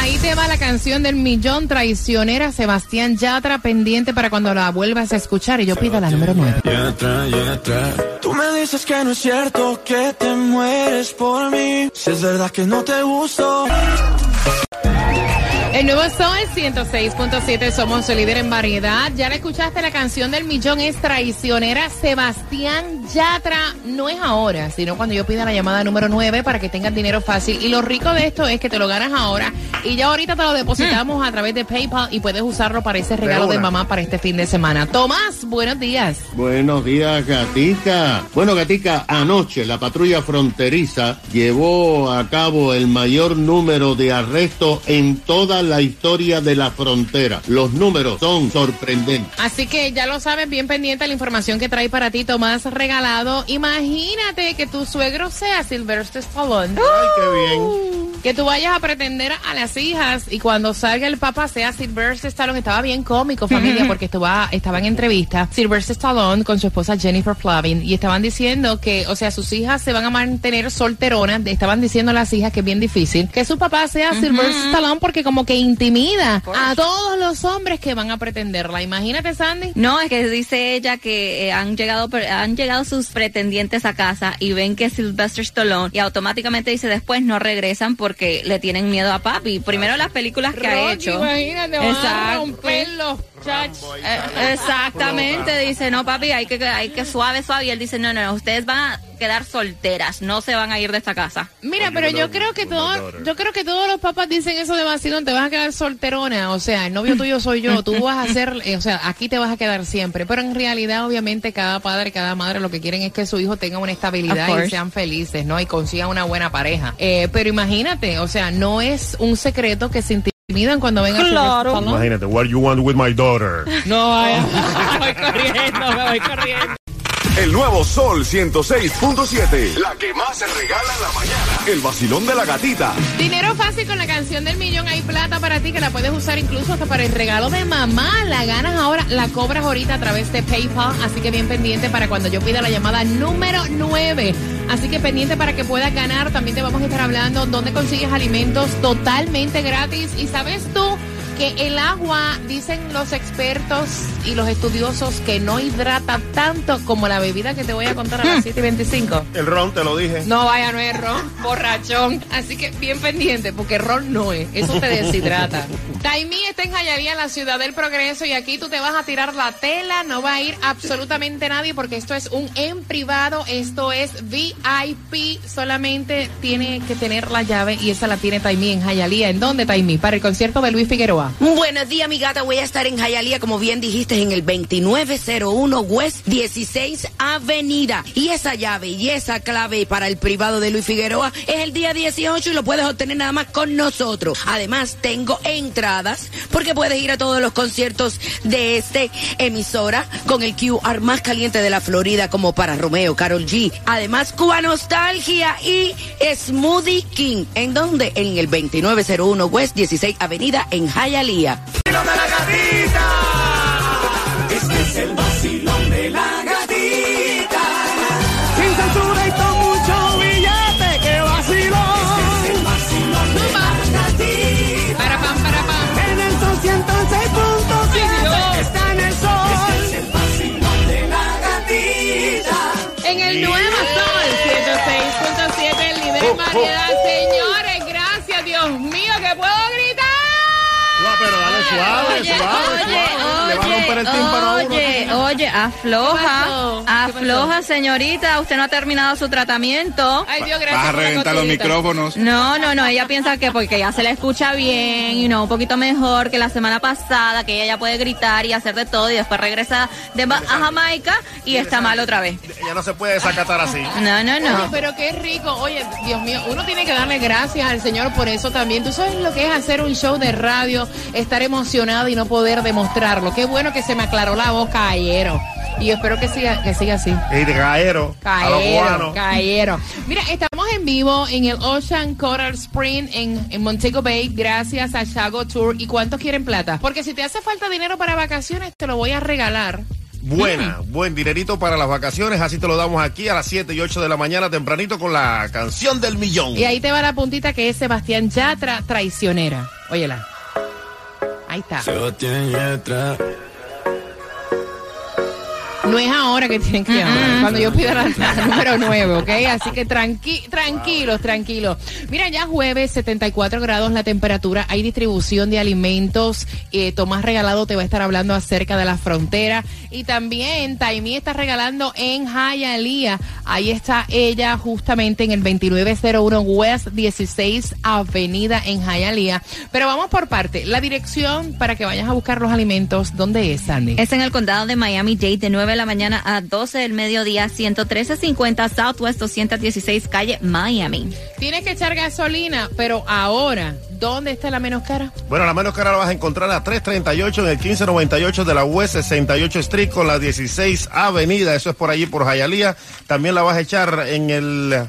Ahí te va la canción del millón traicionera Sebastián Yatra pendiente para cuando la vuelvas a escuchar y yo pido la número 9. Yatra, Yatra. Tú me dices que no es cierto que te mueres por mí. Si es verdad que no te gusto. El nuevo Sol 106.7, somos el líder en variedad. Ya le escuchaste la canción del millón, es traicionera. Sebastián Yatra, no es ahora, sino cuando yo pida la llamada número 9 para que tengas dinero fácil. Y lo rico de esto es que te lo ganas ahora y ya ahorita te lo depositamos a través de PayPal y puedes usarlo para ese regalo de mamá para este fin de semana. Tomás, buenos días. Buenos días, Gatica. Bueno, Gatica, anoche la patrulla fronteriza llevó a cabo el mayor número de arrestos en toda la historia de la frontera. Los números son sorprendentes. Así que ya lo sabes, bien pendiente la información que trae para ti Tomás regalado. Imagínate que tu suegro sea Sylvester Stallone. Ay, qué bien. Que tú vayas a pretender a las hijas y cuando salga el papá sea Sylvester Stallone. Estaba bien cómico, familia, porque estaba, estaba en entrevista Sylvester Stallone con su esposa Jennifer Flavin y estaban diciendo que, o sea, sus hijas se van a mantener solteronas. Estaban diciendo a las hijas que es bien difícil que su papá sea Sylvester Stallone porque como que intimida a todos los hombres que van a pretenderla. Imagínate, Sandy. No, es que dice ella que eh, han llegado han llegado sus pretendientes a casa y ven que es Sylvester Stallone y automáticamente dice después no regresan porque le tienen miedo a papi. Primero las películas que ha hecho. Imagínate, van a Exacto. romper los Eh, exactamente, dice, no papi, hay que, hay que suave, suave. Y él dice, no, no, ustedes van a quedar solteras, no se van a ir de esta casa. Mira, pero yo creo que todo, yo creo que todos los papás dicen eso de vacilón, te vas a quedar solterona, o sea, el novio tuyo soy yo, tú vas a ser, eh, o sea, aquí te vas a quedar siempre, pero en realidad obviamente cada padre, cada madre lo que quieren es que su hijo tenga una estabilidad y sean felices, ¿no? Y consigan una buena pareja. Eh, pero imagínate, o sea, no es un secreto que se intimidan cuando vengan Claro. a Imagínate, what you want with my daughter. No vaya, me voy corriendo, me voy corriendo. El nuevo Sol 106.7. La que más se regala en la mañana. El vacilón de la gatita. Dinero fácil con la canción del millón. Hay plata para ti que la puedes usar incluso hasta para el regalo de mamá. La ganas ahora, la cobras ahorita a través de PayPal. Así que bien pendiente para cuando yo pida la llamada número 9. Así que pendiente para que puedas ganar. También te vamos a estar hablando dónde consigues alimentos totalmente gratis. Y sabes tú que el agua, dicen los expertos y los estudiosos, que no hidrata tanto como la bebida que te voy a contar a las 7 y 25. El ron, te lo dije. No vaya, no es ron, borrachón. Así que bien pendiente, porque ron no es. Eso te deshidrata. Taimí está en Jayalía, en la ciudad del progreso, y aquí tú te vas a tirar la tela. No va a ir absolutamente nadie, porque esto es un en privado. Esto es VIP. Solamente tiene que tener la llave, y esa la tiene Taimí en Jayalía. ¿En dónde, Taimí? Para el concierto de Luis Figueroa. Buenos días, mi gata. Voy a estar en Hialeah, como bien dijiste, en el 2901 West 16 Avenida. Y esa llave y esa clave para el privado de Luis Figueroa es el día 18 y lo puedes obtener nada más con nosotros. Además, tengo entradas porque puedes ir a todos los conciertos de este emisora con el QR más caliente de la Florida, como para Romeo, Carol G. Además, Cuba Nostalgia y Smoothie King. ¿En dónde? En el 2901 West 16 Avenida en Hialeah. Yalía. de la gatita! Este es el vacilón de la gatita. Sin censura y con mucho billete, ¡qué vacilón! Este es el vacilón de la gatita. Para pam, para pam. En el sol 106.7 está en el sol. Este es el vacilón de la gatita. En el nuevo sol 106.7, el nivel variedad, señores. Gracias, Dios mío, que puedo gritar pero dale suave, Oye, suave, oye, suave. Le va a romper el tímpano a uno. oye, oye, afloja, ¿Qué pasó? ¿Qué afloja, señorita. Usted no ha terminado su tratamiento. Ay, Dios, gracias. Vas a reventar los micrófonos. No, no, no, ella piensa que porque ya se la escucha bien y no un poquito mejor que la semana pasada, que ella ya puede gritar y hacer de todo y después regresa de a Jamaica y está mal otra vez. Ella no se puede desacatar así. No, no, Oye, no. pero qué rico. Oye, Dios mío, uno tiene que darle gracias al Señor por eso también. Tú sabes lo que es hacer un show de radio, estar emocionado y no poder demostrarlo. Qué bueno que se me aclaró la boca ayer. Y espero que siga, que siga así. Y de caero, caero. Mira, estamos en vivo en el Ocean Coral Spring en, en Montego Bay gracias a Chago Tour. ¿Y cuántos quieren plata? Porque si te hace falta dinero para vacaciones, te lo voy a regalar. Buena, buen dinerito para las vacaciones, así te lo damos aquí a las 7 y 8 de la mañana tempranito con la canción del millón. Y ahí te va la puntita que es Sebastián Yatra, traicionera. Óyela. Ahí está. No es ahora que tienen que llamar, cuando yo pida la, la número 9, ¿ok? Así que tranqui tranquilos, tranquilos. Mira, ya jueves, 74 grados la temperatura, hay distribución de alimentos. Eh, Tomás Regalado te va a estar hablando acerca de la frontera. Y también Taimí está regalando en Hialeah. Ahí está ella justamente en el 2901 West 16 Avenida en Hialeah. Pero vamos por parte. La dirección para que vayas a buscar los alimentos, ¿dónde es, Sandy? Es en el condado de Miami-Dade de 9 de la mañana a 12 del mediodía, 11350 Southwest 216 calle Miami. Tienes que echar gasolina, pero ahora, ¿dónde está la menos cara? Bueno, la menos cara la vas a encontrar a 338 en el 1598 de la West 68 Street con la 16 Avenida. Eso es por allí, por Hialeah. También la vas a echar en el...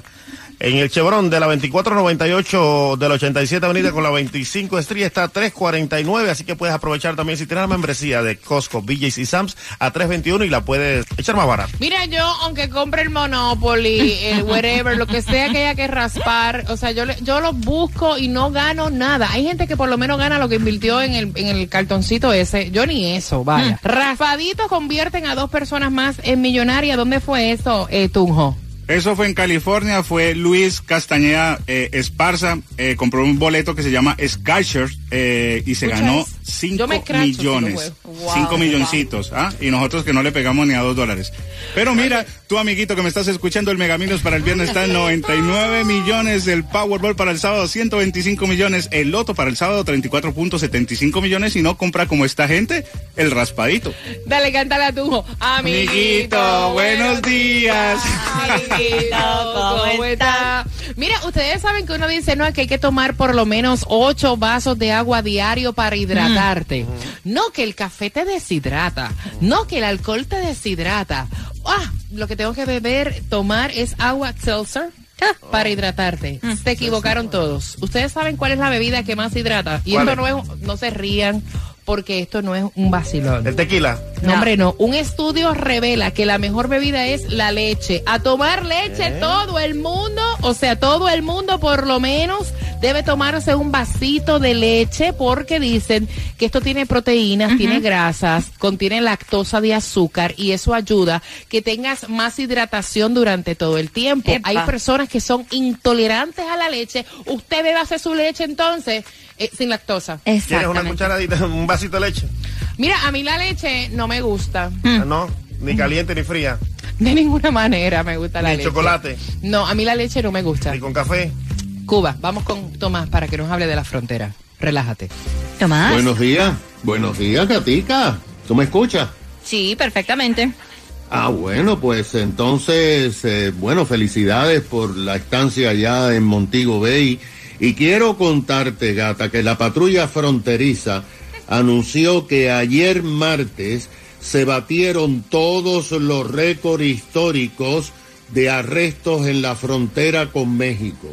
En el Chevron de la 2498 de la 87 Avenida con la 25 Street está a 349, así que puedes aprovechar también si tienes la membresía de Costco, BJ's y Sam's a 321 y la puedes echar más barata. Mira, yo, aunque compre el Monopoly, el whatever, lo que sea que haya que raspar, o sea, yo, le- yo lo busco y no gano nada. Hay gente que por lo menos gana lo que invirtió en el, en el cartoncito ese. Yo ni eso, vaya. Raspaditos convierten a dos personas más en millonaria. ¿Dónde fue eso, eh, Tunjo? Eso fue en California, fue Luis Castañeda eh, Esparza, eh, compró un boleto que se llama Skyshirt eh, y se ganó eso. 5 Yo me escracho si lo millones. juego. Wow, 5 wow. milloncitos, ¿ah? Y nosotros que no le pegamos ni a 2 dólares. Pero mira, tú amiguito que me estás escuchando, el Megaminos para el viernes está en 99 millones, el Powerball para el sábado 125 millones, el Loto para el sábado 34.75 millones y no compra como esta gente, el raspadito. Dale, cántala a Tunjo. Amiguito, Amiguito, buenos días. Amiguito, ¿cómo está? Mira, ustedes saben que uno dice, no, que hay que tomar por lo menos ocho vasos de agua diario para hidratarte. No que el café te deshidrata. No que el alcohol te deshidrata. Ah, lo que tengo que beber, tomar es agua seltzer para hidratarte. Se equivocaron todos. Ustedes saben cuál es la bebida que más hidrata. Y ¿Cuál esto es? no es, no se rían porque esto no es un vacilón. El tequila. No, hombre, no. Un estudio revela que la mejor bebida es la leche. A tomar leche todo el mundo, o sea, todo el mundo por lo menos debe tomarse un vasito de leche porque dicen que esto tiene proteínas, tiene grasas, contiene lactosa de azúcar y eso ayuda que tengas más hidratación durante todo el tiempo. Epa. Hay personas que son intolerantes a la leche. Usted debe hacer su leche entonces eh, sin lactosa. ¿Quieres una cucharadita, un vasito de leche? Mira, a mí la leche no me gusta. Ah, No, ni caliente ni fría, De ninguna manera me gusta la ni leche. chocolate, No, a mí la leche no me gusta. ni con café. Cuba, vamos con Tomás para que nos hable de la frontera. Relájate. Tomás. Buenos días. Buenos días, Gatica. ¿Tú me escuchas? Sí, perfectamente. Ah, bueno, pues entonces, eh, bueno, felicidades por la estancia allá en Montego Bay. Y quiero contarte, gata, que la patrulla fronteriza anunció que ayer martes se batieron todos los récords históricos de arrestos en la frontera con México.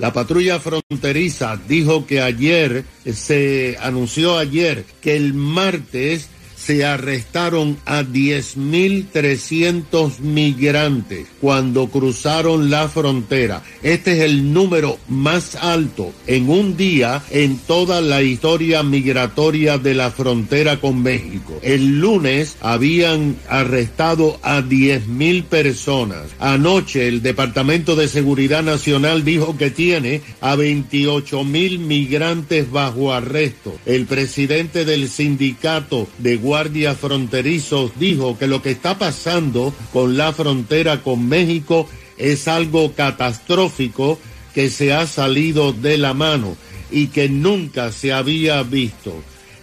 La patrulla fronteriza dijo que ayer, se anunció ayer que el martes se arrestaron a 10.300 migrantes cuando cruzaron la frontera. Este es el número más alto en un día en toda la historia migratoria de la frontera con México. El lunes habían arrestado a 10.000 personas. Anoche el Departamento de Seguridad Nacional dijo que tiene a 28.000 migrantes bajo arresto. El presidente del sindicato de guardias fronterizos dijo que lo que está pasando con la frontera con México es algo catastrófico que se ha salido de la mano y que nunca se había visto.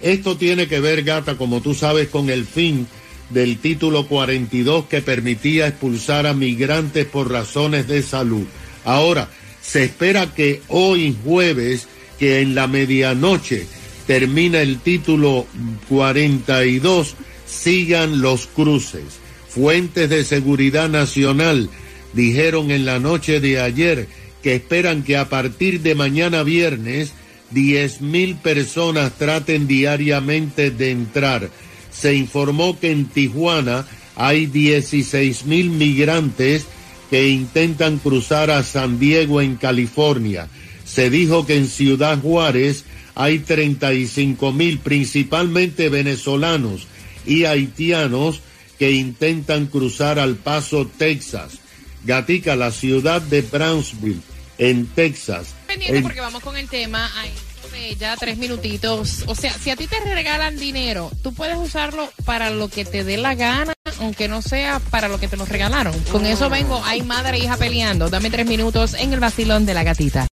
Esto tiene que ver, gata, como tú sabes, con el fin del título 42 que permitía expulsar a migrantes por razones de salud. Ahora, se espera que hoy jueves, que en la medianoche termina el título 42, sigan los cruces. Fuentes de seguridad nacional dijeron en la noche de ayer que esperan que a partir de mañana viernes 10 mil personas traten diariamente de entrar. Se informó que en Tijuana hay 16 mil migrantes que intentan cruzar a San Diego en California. Se dijo que en Ciudad Juárez hay 35 mil, principalmente venezolanos y haitianos, que intentan cruzar al paso Texas. Gatica, la ciudad de Brownsville, en Texas. Pendiente En- porque vamos con el tema. Ya tres minutitos. O sea, si a ti te regalan dinero, tú puedes usarlo para lo que te dé la gana, aunque no sea para lo que te lo regalaron. Con eso vengo, hay madre e hija peleando. Dame tres minutos en el vacilón de la gatita.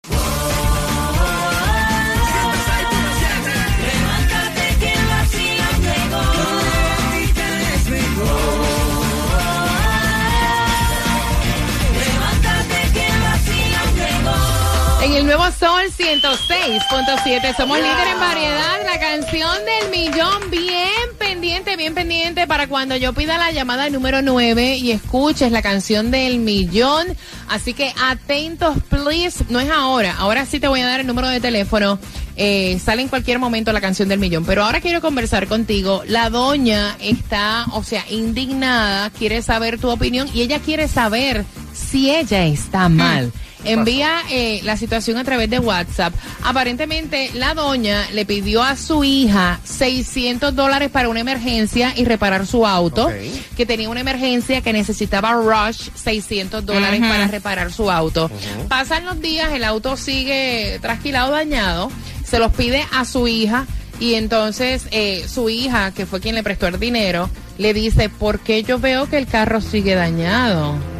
106.7 somos líder en variedad. La canción del millón bien pendiente, bien pendiente para cuando yo pida la llamada número 9 y escuches la canción del millón. Así que atentos, please. No es ahora. Ahora sí te voy a dar el número de teléfono. Eh, sale en cualquier momento la canción del millón. Pero ahora quiero conversar contigo. La doña está, o sea, indignada, quiere saber tu opinión y ella quiere saber si ella está mal. Envía eh, la situación a través de WhatsApp. Aparentemente, la doña le pidió a su hija 600 dólares para una emergencia y reparar su auto. Que tenía una emergencia que necesitaba rush 600 dólares para reparar su auto. Pasan los días, el auto sigue trasquilado, dañado. Se los pide a su hija. Y entonces eh, su hija, que fue quien le prestó el dinero, le dice, ¿por qué yo veo que el carro sigue dañado?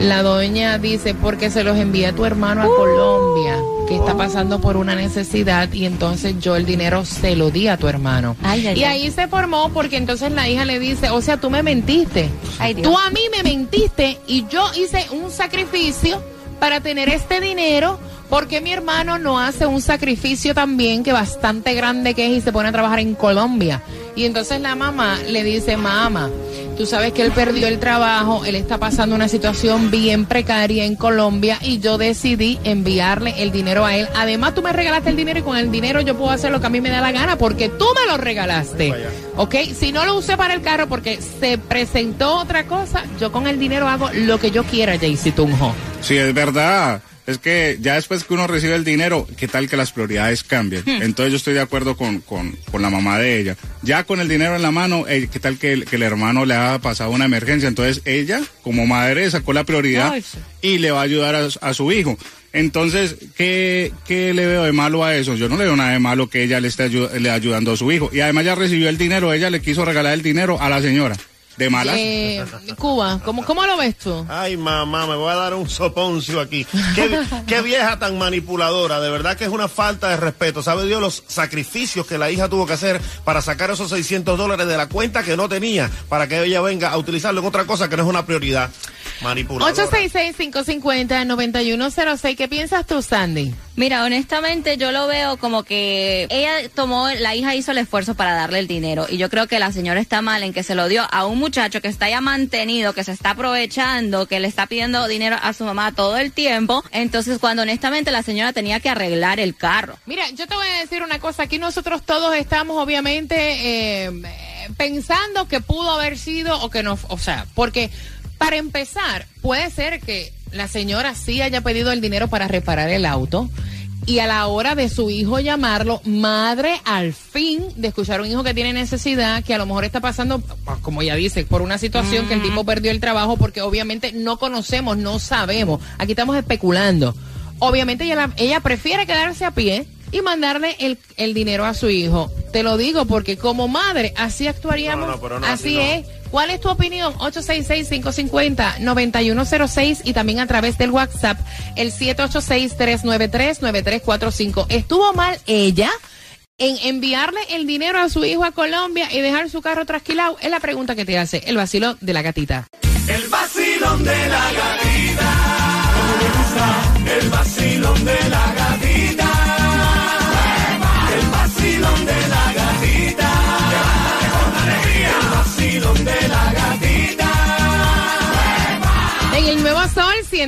La doña dice, porque se los envía tu hermano a Colombia, que está pasando por una necesidad y entonces yo el dinero se lo di a tu hermano. Ay, ay, y ay. ahí se formó porque entonces la hija le dice, o sea, tú me mentiste. Tú a mí me mentiste y yo hice un sacrificio para tener este dinero. porque mi hermano no hace un sacrificio también que bastante grande que es y se pone a trabajar en Colombia? Y entonces la mamá le dice, mamá, tú sabes que él perdió el trabajo, él está pasando una situación bien precaria en Colombia y yo decidí enviarle el dinero a él. Además, tú me regalaste el dinero y con el dinero yo puedo hacer lo que a mí me da la gana porque tú me lo regalaste. ¿Ok? Si no lo usé para el carro porque se presentó otra cosa, yo con el dinero hago lo que yo quiera, Jaycee Tunjo. Sí, es verdad. Es que ya después que uno recibe el dinero, ¿qué tal que las prioridades cambien? Hmm. Entonces yo estoy de acuerdo con, con, con la mamá de ella. Ya con el dinero en la mano, eh, ¿qué tal que el, que el hermano le ha pasado una emergencia? Entonces ella, como madre, sacó la prioridad Ay, sí. y le va a ayudar a, a su hijo. Entonces, ¿qué, ¿qué le veo de malo a eso? Yo no le veo nada de malo que ella le esté ayu- le ayudando a su hijo. Y además ya recibió el dinero, ella le quiso regalar el dinero a la señora. De malas. Eh, Cuba, ¿cómo, ¿cómo lo ves tú? Ay, mamá, me voy a dar un soponcio aquí. Qué, qué vieja tan manipuladora. De verdad que es una falta de respeto. ¿Sabe Dios los sacrificios que la hija tuvo que hacer para sacar esos 600 dólares de la cuenta que no tenía para que ella venga a utilizarlo en otra cosa que no es una prioridad? Manipuladora. 866-550-9106. ¿Qué piensas tú, Sandy? Mira, honestamente yo lo veo como que ella tomó, la hija hizo el esfuerzo para darle el dinero y yo creo que la señora está mal en que se lo dio a un muchacho que está ya mantenido, que se está aprovechando, que le está pidiendo dinero a su mamá todo el tiempo. Entonces cuando honestamente la señora tenía que arreglar el carro. Mira, yo te voy a decir una cosa. Aquí nosotros todos estamos, obviamente, eh, pensando que pudo haber sido o que no, o sea, porque para empezar, puede ser que la señora sí haya pedido el dinero para reparar el auto y a la hora de su hijo llamarlo, madre al fin de escuchar a un hijo que tiene necesidad, que a lo mejor está pasando, como ella dice, por una situación que el tipo perdió el trabajo porque obviamente no conocemos, no sabemos. Aquí estamos especulando. Obviamente ella, la- ella prefiere quedarse a pie y mandarle el, el dinero a su hijo. Te lo digo porque como madre, así actuaríamos. No, no, pero no, así así no. es. ¿Cuál es tu opinión? 866-550-9106 y también a través del WhatsApp, el 786-393-9345. ¿Estuvo mal ella en enviarle el dinero a su hijo a Colombia y dejar su carro trasquilado? Es la pregunta que te hace el vacilo de la gatita. El vacilón de la gatita. El vacilón de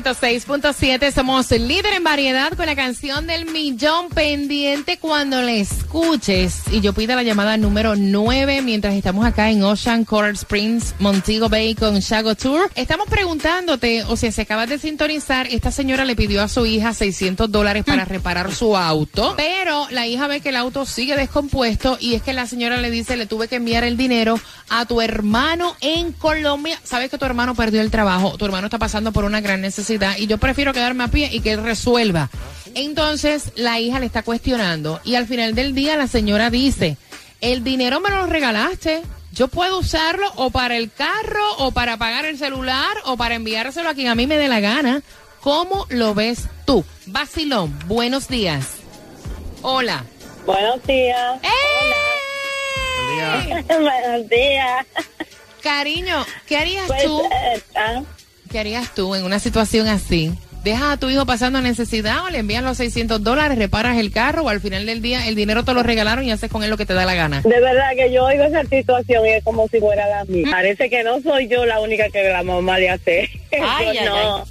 106.7 somos líder en variedad con la canción del millón pendiente cuando la escuches. Y yo pido la llamada número 9 mientras estamos acá en Ocean Coral Springs, Montego Bay con Shago Tour. Estamos preguntándote, o sea, si acabas de sintonizar, esta señora le pidió a su hija 600 dólares para reparar su auto, pero la hija ve que el auto sigue descompuesto y es que la señora le dice, le tuve que enviar el dinero a tu hermano en Colombia. Sabes que tu hermano perdió el trabajo, tu hermano está pasando por una gran necesidad y yo prefiero quedarme a pie y que él resuelva. Entonces la hija le está cuestionando y al final del día la señora dice, el dinero me lo regalaste. Yo puedo usarlo o para el carro o para pagar el celular o para enviárselo a quien a mí me dé la gana. ¿Cómo lo ves tú? Basilón, buenos días. Hola. Buenos días. ¡Eh! Buenos días. Cariño, ¿qué harías Pues, tú? eh, ah, ¿Qué harías tú en una situación así? ¿Dejas a tu hijo pasando necesidad o le envías los 600 dólares, reparas el carro o al final del día el dinero te lo regalaron y haces con él lo que te da la gana? de verdad que yo oigo esa situación y es como si fuera la mía. Parece que no soy yo la única que la mamá le hace. Ay, ay, no.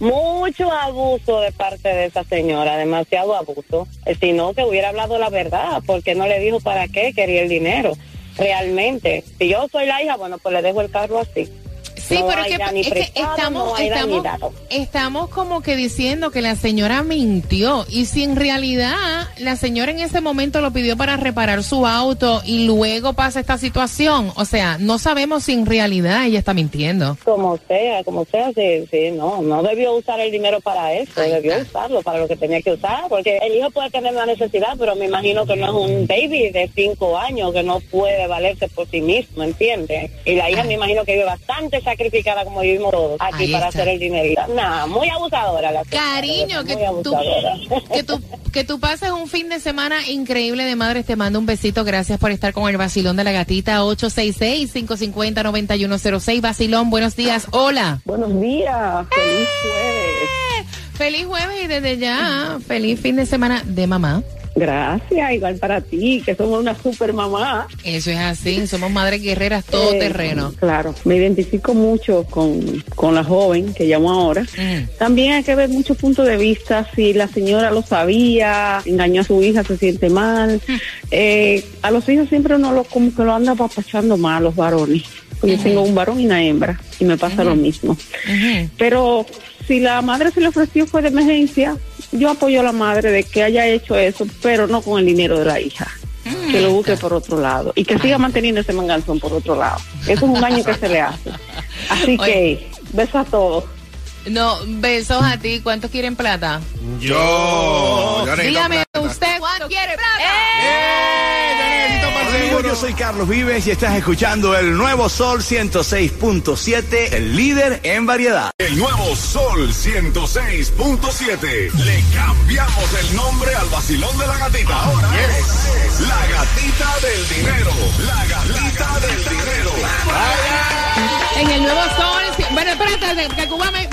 Mucho abuso de parte de esa señora, demasiado abuso. Eh, Si no, que hubiera hablado la verdad, porque no le dijo para qué quería el dinero. Realmente, si yo soy la hija, bueno, pues le dejo el carro así. Sí, No pero hay es que, ni es que prestado, estamos, no hay estamos, como que diciendo que la señora mintió y si en realidad la señora en ese momento lo pidió para reparar su auto y luego pasa esta situación, o sea, no sabemos si en realidad ella está mintiendo. Como sea, como sea, sí, sí, no, no debió usar el dinero para eso, debió está. usarlo para lo que tenía que usar, porque el hijo puede tener una necesidad, pero me imagino que no es un baby de cinco años que no puede valerse por sí mismo, ¿entiendes? Y la hija Ay. me imagino que vive bastante sacrificada como vivimos todos aquí Ahí para está. hacer el dinerito. Nada, muy abusadora la Cariño, que tú, que, tú, que tú pases un fin de semana increíble de madres. Te mando un besito. Gracias por estar con el vacilón de la gatita 866-550-9106. Vacilón, buenos días. Hola. Buenos días, feliz jueves. Feliz jueves y desde ya, feliz fin de semana de mamá. Gracias, igual para ti, que somos una super mamá. Eso es así, somos madres guerreras todo Eh, terreno. Claro, me identifico mucho con, con la joven que llamó ahora. Mm. También hay que ver muchos puntos de vista, si la señora lo sabía, engañó a su hija, se siente mal. Mm. Eh, a los hijos siempre uno lo, como que lo anda papachando a los varones. Yo tengo un varón y una hembra y me pasa lo mismo. Pero si la madre se le ofreció fue de emergencia, yo apoyo a la madre de que haya hecho eso, pero no con el dinero de la hija. Que lo busque por otro lado y que siga manteniendo ese manganzón por otro lado. Eso es un daño que se le hace. Así que, besos a todos. No, besos a ti. ¿Cuántos quieren plata? Yo. Dígame plata. usted, ¿cuánto quiere plata? ¡Eh! Yo soy Carlos Vives y estás escuchando el nuevo Sol 106.7, el líder en variedad. El nuevo Sol 106.7. Le cambiamos el nombre al vacilón de la gatita. Ahora es la gatita del dinero. La gatita del dinero. En el nuevo sol. Bueno, espérate, que Cuba me,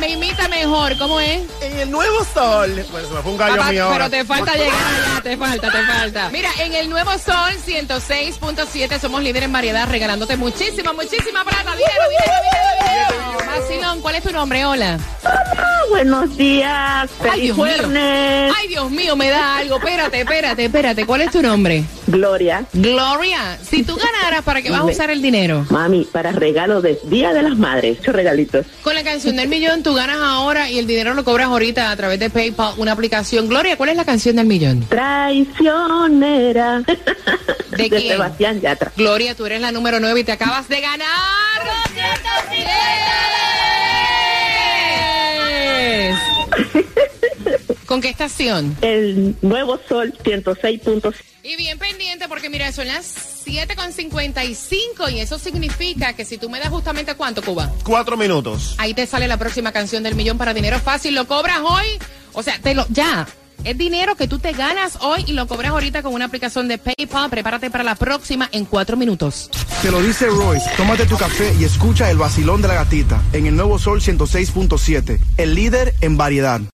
mejor. ¿Cómo es? En el nuevo sol. Pues se me fue un gallo Papá, mío ahora. pero te falta llegar allá, te falta, te falta. Mira, en el nuevo Sol 106.7 somos líderes en variedad, regalándote muchísima, muchísima plata, dinero, dinero, dinero, dinero. vacilón. ¿Cuál es tu nombre? Hola. buenos días, Ay, feliz Dios mío. Ay, Dios mío, me da algo. Espérate, espérate, espérate. ¿Cuál es tu nombre? Gloria. Gloria. Si tú ganaras, ¿para qué vas a usar el dinero? Mami, para regalo de Día de las Madres, muchos regalitos. Con la canción del millón, tú ganas ahora y el dinero lo cobras ahorita a través de PayPal, una aplicación. Gloria, ¿cuál es la canción del millón? Traicionera. ¿De quién? Sebastián Yatra. Gloria, tú eres la número 9 y te acabas de ganar 250 ¿Con qué estación? El nuevo Sol 106.5. Y bien pendiente porque mira, son las 7.55 y eso significa que si tú me das justamente cuánto, Cuba, Cuatro minutos. ahí te sale la próxima canción del millón para dinero fácil. Lo cobras hoy, o sea, te lo ya. Es dinero que tú te ganas hoy y lo cobras ahorita con una aplicación de PayPal. Prepárate para la próxima en cuatro minutos. Te lo dice Royce, tómate tu café y escucha el vacilón de la gatita en el nuevo Sol 106.7, el líder en variedad.